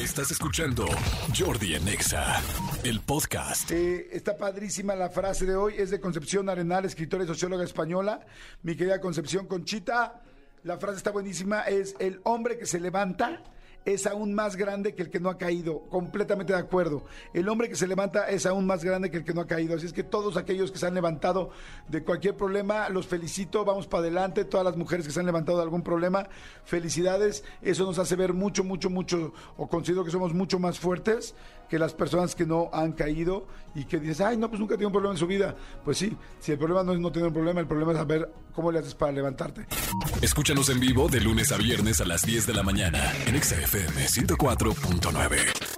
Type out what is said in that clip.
Estás escuchando Jordi Anexa, el podcast. Eh, está padrísima la frase de hoy, es de Concepción Arenal, escritora y socióloga española. Mi querida Concepción Conchita, la frase está buenísima, es el hombre que se levanta es aún más grande que el que no ha caído. Completamente de acuerdo. El hombre que se levanta es aún más grande que el que no ha caído. Así es que todos aquellos que se han levantado de cualquier problema, los felicito, vamos para adelante. Todas las mujeres que se han levantado de algún problema, felicidades. Eso nos hace ver mucho, mucho, mucho, o considero que somos mucho más fuertes que las personas que no han caído y que dices, ay, no, pues nunca tiene un problema en su vida. Pues sí, si el problema no es no tener un problema, el problema es saber cómo le haces para levantarte. Escúchanos en vivo de lunes a viernes a las 10 de la mañana en XFM 104.9.